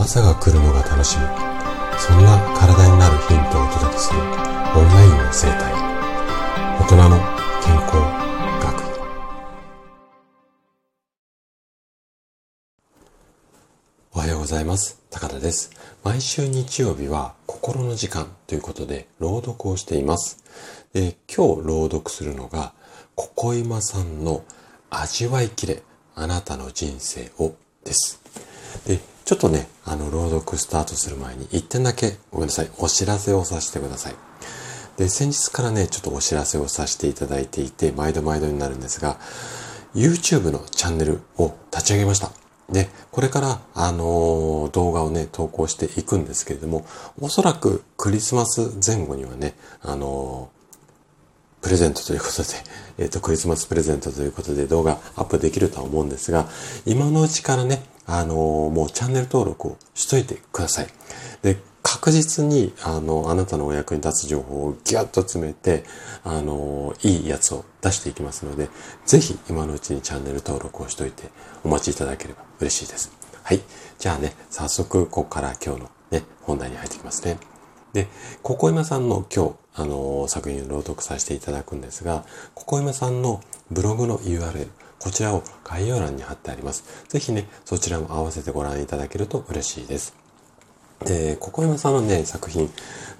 朝が来るのが楽しみ。そんな体になるヒントをお届けするオンラインの生態。大人の健康学。おはようございます。高田です。毎週日曜日は心の時間ということで朗読をしています。で今日朗読するのがここ今さんの味わいきれあなたの人生をです。でちょっとね、あの、朗読スタートする前に、一点だけ、ごめんなさい、お知らせをさせてください。で、先日からね、ちょっとお知らせをさせていただいていて、毎度毎度になるんですが、YouTube のチャンネルを立ち上げました。で、これから、あのー、動画をね、投稿していくんですけれども、おそらくクリスマス前後にはね、あのープレゼントということで、えっ、ー、と、クリスマスプレゼントということで動画アップできるとは思うんですが、今のうちからね、あのー、もうチャンネル登録をしといてください。で、確実に、あの、あなたのお役に立つ情報をギュッと詰めて、あの、いいやつを出していきますので、ぜひ今のうちにチャンネル登録をしといてお待ちいただければ嬉しいです。はい。じゃあね、早速、ここから今日のね、本題に入ってきますね。で、ここ今さんの今日、あの、作品を朗読させていただくんですが、ここ今さんのブログの URL、こちらを概要欄に貼ってあります。ぜひね、そちらも合わせてご覧いただけると嬉しいです。で、ここ今さんのね、作品、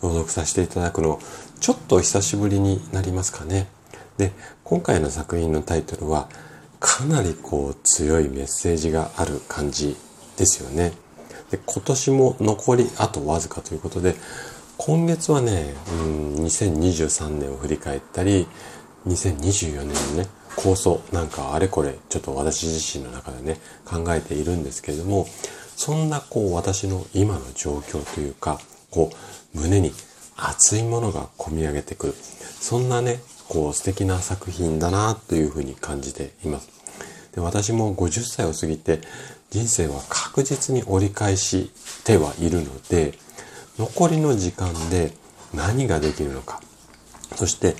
朗読させていただくの、ちょっと久しぶりになりますかね。で、今回の作品のタイトルは、かなりこう強いメッセージがある感じですよね。で、今年も残りあとわずかということで、今月はね、うん、2023年を振り返ったり、2024年のね、構想なんかあれこれちょっと私自身の中でね、考えているんですけれども、そんなこう私の今の状況というか、こう胸に熱いものが込み上げてくる。そんなね、こう素敵な作品だなというふうに感じています。で私も50歳を過ぎて人生は確実に折り返してはいるので、残りの時間で何ができるのか。そして、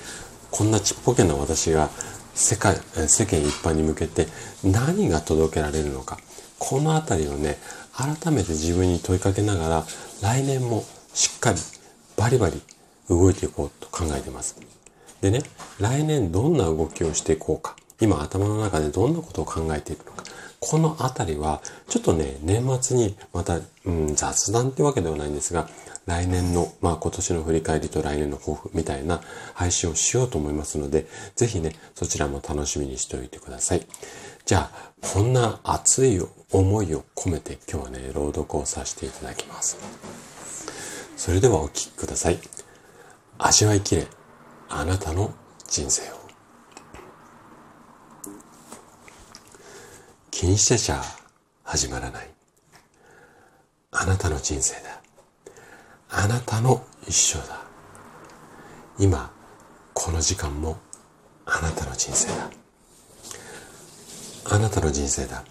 こんなちっぽけな私が世界、世間一般に向けて何が届けられるのか。このあたりをね、改めて自分に問いかけながら、来年もしっかりバリバリ動いていこうと考えています。でね、来年どんな動きをしていこうか。今頭の中でどんなことを考えているのか。このあたりは、ちょっとね、年末にまた、うん、雑談ってわけではないんですが、来年の、まあ今年の振り返りと来年の抱負みたいな配信をしようと思いますので、ぜひね、そちらも楽しみにしておいてください。じゃあ、こんな熱い思いを込めて今日はね、朗読をさせていただきます。それではお聴きください。味わいきれ、あなたの人生を。気にしてちゃ始まらない。あなたの人生だ。あなたの一生だ。今、この時間もあなたの人生だ。あなたの人生だ。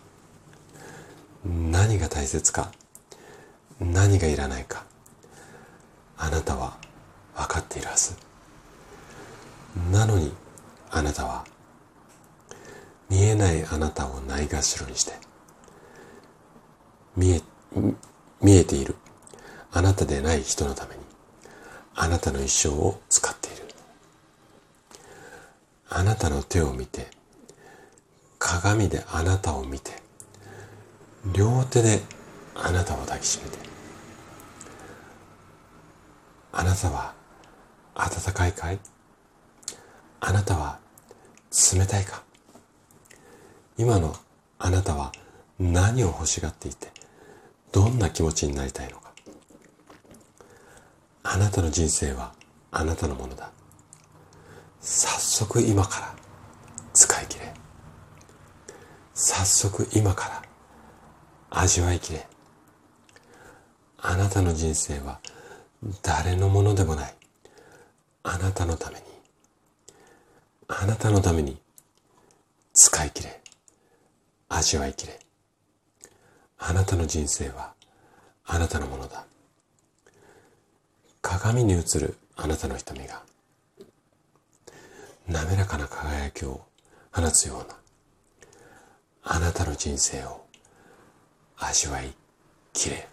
何が大切か、何がいらないか、あなたは分かっているはず。なのに、あなたは、見えないあなたをないがしろにして、見え、見えている。あなたでない人のために。あなたの一生を使っている。あなたの手を見て鏡であなたを見て両手であなたを抱きしめて。あなたは暖かいかい？あなたは冷たいか？今のあなたは何を欲しがっていてどんな気持ちになりたいのかあなたの人生はあなたのものだ。早速今から使い切れ。早速今から味わいきれ。あなたの人生は誰のものでもない。あなたのために。あなたのために使い切れ。味わいきれ。あなたの人生はあなたのものだ。鏡に映るあなたの瞳が滑らかな輝きを放つようなあなたの人生を味わいきれ